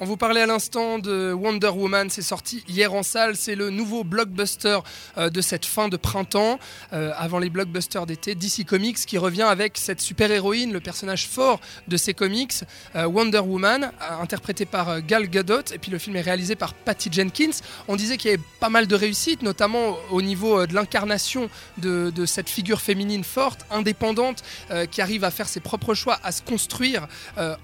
On vous parlait à l'instant de Wonder Woman, c'est sorti hier en salle, c'est le nouveau blockbuster euh, de cette fin de printemps, euh, avant les blockbusters d'été, DC Comics qui revient avec cette super-héroïne, le personnage fort de ces comics, euh, Wonder Woman, interprétée par Gal Gadot, et puis le film est réalisé par Patty Jenkins. On disait qu'il y avait pas mal de réussites, notamment au niveau de l'incarnation de, de, cette figure féminine forte, indépendante, qui arrive à faire ses propres choix, à se construire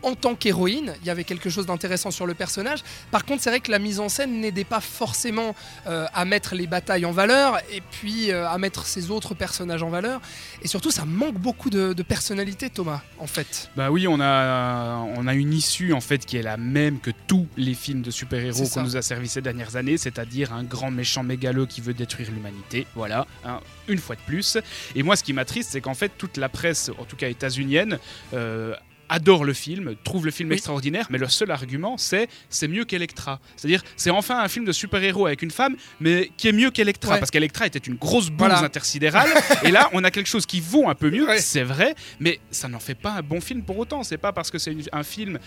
en tant qu'héroïne. Il y avait quelque chose d'intéressant sur le personnage. Par contre, c'est vrai que la mise en scène n'aidait pas forcément euh, à mettre les batailles en valeur et puis euh, à mettre ces autres personnages en valeur. Et surtout, ça manque beaucoup de, personnalité, Thomas, en fait. Bah oui, on a, on a une issue en fait qui est la même que tous les films de super-héros qu'on nous a servi ces dernières années, c'est-à-dire un grand méchant mégalo qui veut détruire l'humanité. Voilà, hein, une fois de plus. Et moi, ce qui m'attriste, c'est qu'en fait, toute la presse, en tout cas états-unienne, euh, adore le film, trouve le film extraordinaire, mais le seul argument c'est c'est mieux qu'Electra. C'est-à-dire c'est enfin un film de super-héros avec une femme, mais qui est mieux qu'Electra, parce qu'Electra était une grosse bouse intersidérale, et là on a quelque chose qui vaut un peu mieux, c'est vrai, mais ça n'en fait pas un bon film pour autant. C'est pas parce que c'est un film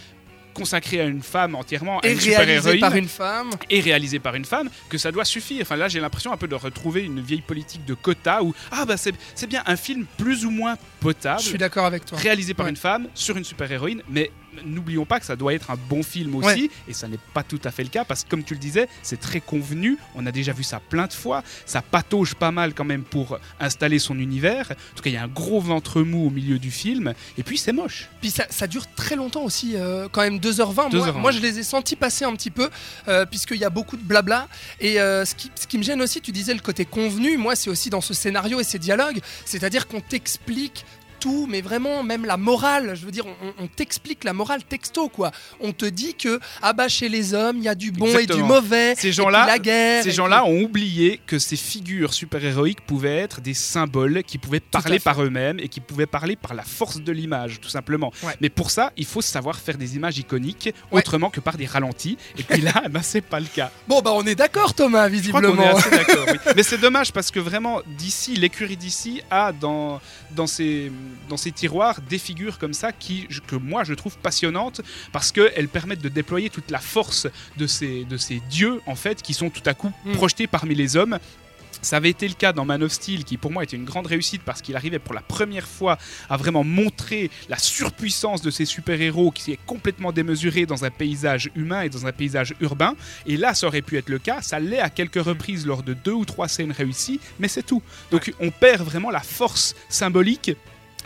consacré à une femme entièrement, et réalisé par une femme, et réalisé par une femme, que ça doit suffire. Enfin là, j'ai l'impression un peu de retrouver une vieille politique de quota où ah bah c'est bien un film plus ou moins potable. Je suis d'accord avec toi. Réalisé par une femme sur une super héroïne, mais n'oublions pas que ça doit être un bon film aussi, et ça n'est pas tout à fait le cas, parce que comme tu le disais, c'est très convenu, on a déjà vu ça plein de fois, ça patauge pas mal quand même pour installer son univers, en tout cas il y a un gros ventre mou au milieu du film, et puis c'est moche. Puis ça, dure très longtemps aussi, euh, quand même 2h20, moi, je les ai sentis passer un petit peu, euh, puisqu'il y a beaucoup de blabla, et euh, ce, qui, ce qui me gêne aussi, tu disais le côté convenu, moi c'est aussi dans ce scénario et ces dialogues, c'est-à-dire qu'on t'explique tout, mais vraiment même la morale. Je veux dire, on, t'explique la morale texto, quoi. On te dit que ah bah chez les hommes, il y a du bon et du mauvais. Ces gens-là, la guerre. Ces gens-là ont oublié que ces figures super-héroïques pouvaient être des symboles qui pouvaient parler par eux-mêmes et qui pouvaient parler par la force de l'image, tout simplement. Mais pour ça, il faut savoir faire des images iconiques autrement que par des ralentis. Et puis là, bah, c'est pas le cas. Bon bah on est d'accord, Thomas, visiblement. Mais c'est dommage parce que vraiment, d'ici, l'écurie d'ici a dans dans ses dans ces tiroirs des figures comme ça qui, que moi je trouve passionnantes parce qu'elles permettent de déployer toute la force de ces, de ces dieux en fait qui sont tout à coup mm. projetés parmi les hommes ça avait été le cas dans Man of Steel, qui pour moi était une grande réussite parce qu'il arrivait pour la première fois à vraiment montrer la surpuissance de ces super-héros qui est complètement démesurée dans un paysage humain et dans un paysage urbain. Et là, ça aurait pu être le cas. Ça l'est à quelques reprises lors de deux ou trois scènes réussies, mais c'est tout. Donc on perd vraiment la force symbolique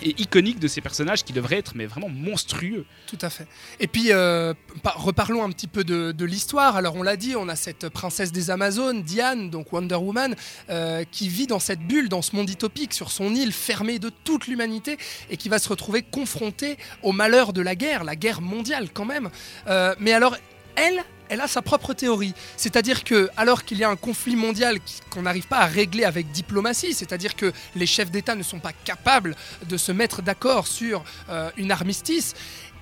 et iconique de ces personnages qui devraient être mais vraiment monstrueux. Tout à fait. Et puis euh, reparlons un petit peu de, l'histoire. Alors on l'a dit, on a cette princesse des Amazones, Diane, donc Wonder Woman, euh, qui vit dans cette bulle, dans ce monde utopique, sur son île fermée de toute l'humanité et qui va se retrouver confrontée au malheur de la guerre, la guerre mondiale quand même. Euh, mais alors elle, elle a sa propre théorie. C'est-à-dire que, alors qu'il y a un conflit mondial qu'on n'arrive pas à régler avec diplomatie, c'est-à-dire que les chefs d'État ne sont pas capables de se mettre d'accord sur euh, une armistice,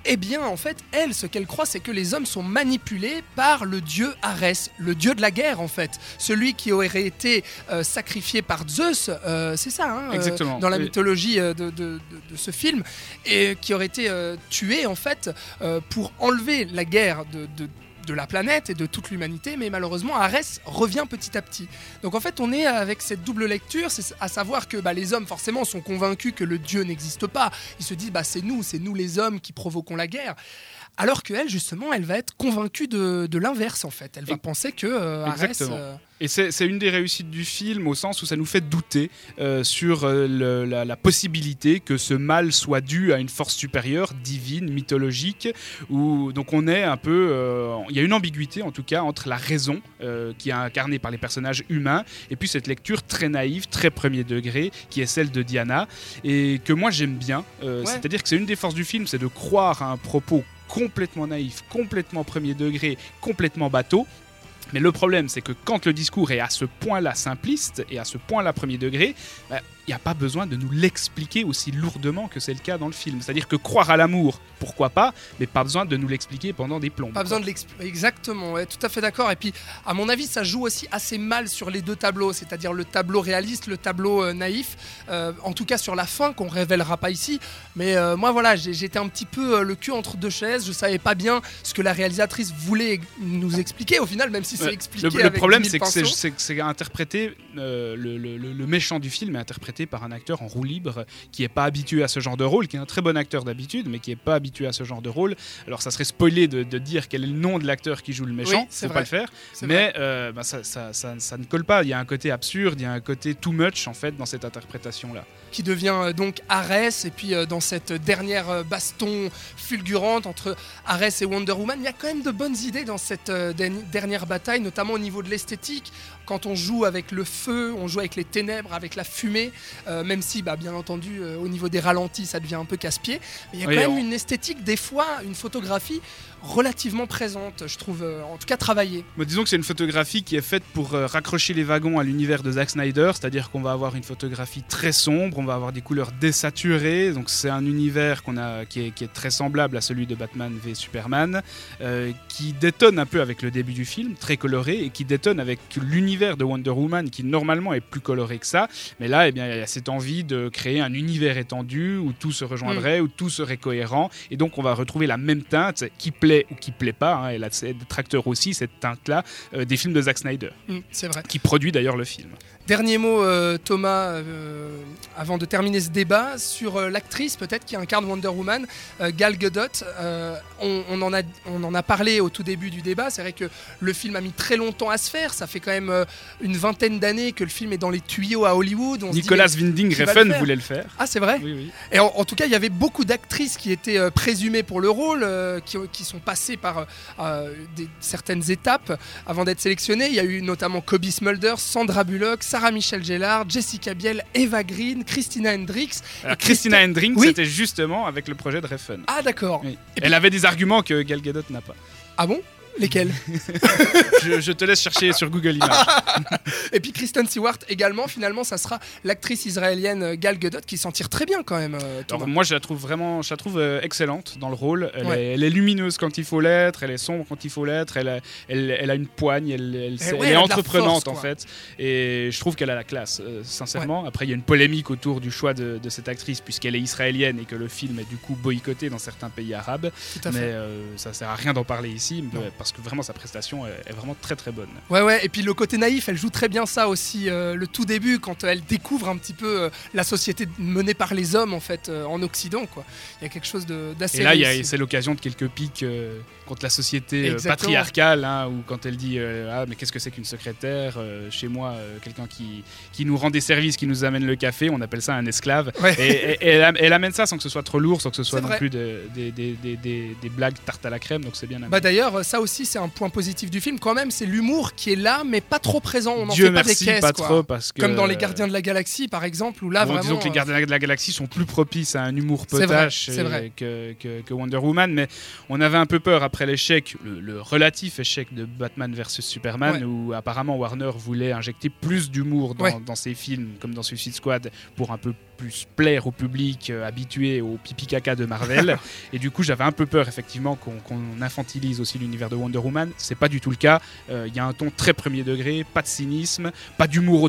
eh bien, en fait, elle, ce qu'elle croit, c'est que les hommes sont manipulés par le dieu Arès, le dieu de la guerre, en fait. Celui qui aurait été euh, sacrifié par Zeus, euh, c'est ça, hein, dans la mythologie de, ce film, et qui aurait été tué, en fait, pour enlever la guerre de de la planète et de toute l'humanité, mais malheureusement Arès revient petit à petit. Donc en fait on est avec cette double lecture, c'est à savoir que bah, les hommes forcément sont convaincus que le Dieu n'existe pas. Ils se disent bah c'est nous, c'est nous les hommes qui provoquons la guerre. Alors qu'elle, justement, elle va être convaincue de, l'inverse, en fait. Elle va penser que euh, Arès, euh, Et c'est une des réussites du film au sens où ça nous fait douter euh, sur la, possibilité que ce mal soit dû à une force supérieure, divine, mythologique, où donc on est un peu, il y a une ambiguïté en tout cas entre la raison qui est incarnée par les personnages humains et puis cette lecture très naïve, très premier degré qui est celle de Diana et que moi j'aime bien. C'est-à-dire que c'est une des forces du film, c'est de croire à un propos complètement naïf, complètement premier degré, complètement bateau. Mais le problème, c'est que quand le discours est à ce point-là simpliste et à ce point-là premier degré, bah, n'y a pas besoin de nous l'expliquer aussi lourdement que c'est le cas dans le film. C'est-à-dire que croire à l'amour, pourquoi pas, mais pas besoin de nous l'expliquer pendant des plombs. Pas besoin de l'expliquer. Exactement, ouais, tout à fait d'accord. Et puis, à mon avis, ça joue aussi assez mal sur les deux tableaux, c'est-à-dire le tableau réaliste, le tableau euh, naïf. Euh, en tout cas, sur la fin, qu'on révélera pas ici. Mais euh, moi, voilà, j'étais un petit peu le cul entre deux chaises. Je savais pas bien ce que la réalisatrice voulait nous expliquer au final, même si c'est expliqué. Le, le problème, c'est que c'est interprété, le, le, méchant du film est interprété par un acteur en roue libre qui est pas habitué à ce genre de rôle, qui est un très bon acteur d'habitude, mais qui est pas habitué à ce genre de rôle. Alors, ça serait spoilé de, dire quel est le nom de l'acteur qui joue le méchant. c'est faut pas le faire. Mais euh, bah, ça, ça, ça, ne colle pas. Il y a un côté absurde, il y a un côté too much en fait dans cette interprétation-là. Qui devient euh, donc Ares, et puis euh, dans cette dernière baston fulgurante entre Ares et Wonder Woman, il y a quand même de bonnes idées dans cette dernière bataille, notamment au niveau de l'esthétique. Quand on joue avec le feu, on joue avec les ténèbres, avec la fumée, même si, bah, bien entendu, au niveau des ralentis, ça devient un peu casse-pied. Mais il y a quand même une esthétique, des fois, une photographie relativement présente, je trouve, en tout cas travaillée. disons que c'est une photographie qui est faite pour euh, raccrocher les wagons à l'univers de Zack Snyder, c'est-à-dire qu'on va avoir une photographie très sombre, on va avoir des couleurs désaturées, donc c'est un univers qu'on a, qui est, très semblable à celui de Batman v Superman, euh, qui détonne un peu avec le début du film, très coloré, et qui détonne avec l'univers de Wonder Woman, qui normalement est plus coloré que ça, mais là, eh bien, il y a cette envie de créer un univers étendu où tout se rejoindrait, mm. où tout serait cohérent, et donc on va retrouver la même teinte qui plaît ou qui plaît pas, hein, et là, c'est tracteurs aussi, cette teinte-là, euh, des films de Zack Snyder. Mm, c'est vrai. Qui produit d'ailleurs le film. Dernier mot, euh, Thomas, euh, avant de terminer ce débat, sur euh, l'actrice peut-être qui incarne Wonder Woman, Gal Gadot. On, en a, on en a parlé au tout début du débat. C'est vrai que le film a mis très longtemps à se faire. Ça fait quand même une vingtaine d'années que le film est dans les tuyaux à Hollywood. Nicolas Winding Refn voulait le faire. Ah, c'est vrai Oui, oui. Et en, tout cas, il y avait beaucoup d'actrices qui étaient présumées pour le rôle, qui, qui, sont passées par des, certaines étapes avant d'être sélectionnées. Il y a eu notamment Kobe Smulder, Sandra Bullock, Sarah Michel Gellar, Jessica Biel, Eva Green, Christina Hendricks. Christina Hendricks, c'était justement avec le projet de Refn. Ah d'accord. Elle avait des arguments que Gal Gadot n'a pas. Ah bon? Lesquels je, te laisse chercher sur Google Images. et puis Kristen Stewart également, finalement, ça sera l'actrice israélienne euh, Gal Gadot qui s'en tire très bien quand même. Euh, Alors, moi, je la trouve vraiment, je la trouve euh, excellente dans le rôle. Elle, est, lumineuse quand il faut l'être, elle est sombre quand il faut l'être. Elle, a, elle, a une poigne, elle, eh est entreprenante en fait. Et je trouve qu'elle a la classe, sincèrement. Après, il y a une polémique autour du choix de, cette actrice puisqu'elle est israélienne et que le film est du coup boycotté dans certains pays arabes. Mais ça sert à rien d'en parler ici parce que vraiment sa prestation est, vraiment très très bonne. Ouais ouais et puis le côté naïf, elle joue très bien ça aussi euh, le tout début quand elle découvre un petit peu euh, la société menée par les hommes en fait euh, en Occident quoi. Il y a quelque chose d'assez. Et là c'est l'occasion de quelques pics contre la société patriarcale hein, ou quand elle dit ah mais qu'est-ce que c'est qu'une secrétaire chez moi quelqu'un qui qui nous rend des services, qui nous amène le café, on appelle ça un esclave. Et, elle, amène ça sans que ce soit trop lourd, sans que ce soit non plus des, des, des, des, blagues tarte à la crème donc c'est bien. Bah d'ailleurs ça aussi c'est un point positif du film quand même, c'est l'humour qui est là, mais pas trop présent. On en fait pas des caisses, pas trop parce que comme dans les Gardiens de la Galaxie par exemple, où là vraiment. Disons que les Gardiens de la Galaxie sont plus propices à un humour potache Que, que, Wonder Woman, mais on avait un peu peur après l'échec, le, relatif échec de Batman versus Superman, où apparemment Warner voulait injecter plus d'humour dans, dans ses films, comme dans Suicide Squad, pour un peu plus plaire au public euh, habitué au pipi caca de Marvel. et du coup, j'avais un peu peur effectivement qu'on infantilise aussi l'univers de Wonder Woman. C'est pas du tout le cas. Euh, il y a un ton très premier degré, pas de cynisme, pas d'humour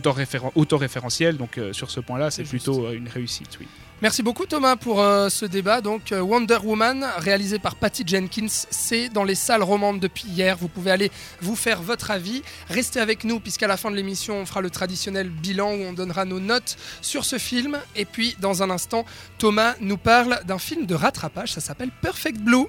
autoréférentiel. Donc euh, sur ce point-là, c'est plutôt une réussite, oui. Merci beaucoup Thomas pour euh, ce débat. Donc euh, Wonder Woman, réalisé par Patty Jenkins, c'est dans les salles romandes depuis hier. Vous pouvez aller vous faire votre avis. Restez avec nous puisqu'à la fin de l'émission, on fera le traditionnel bilan où on donnera nos notes sur ce film. Et puis dans un instant, Thomas nous parle d'un film de rattrapage. Ça s'appelle Perfect Blue.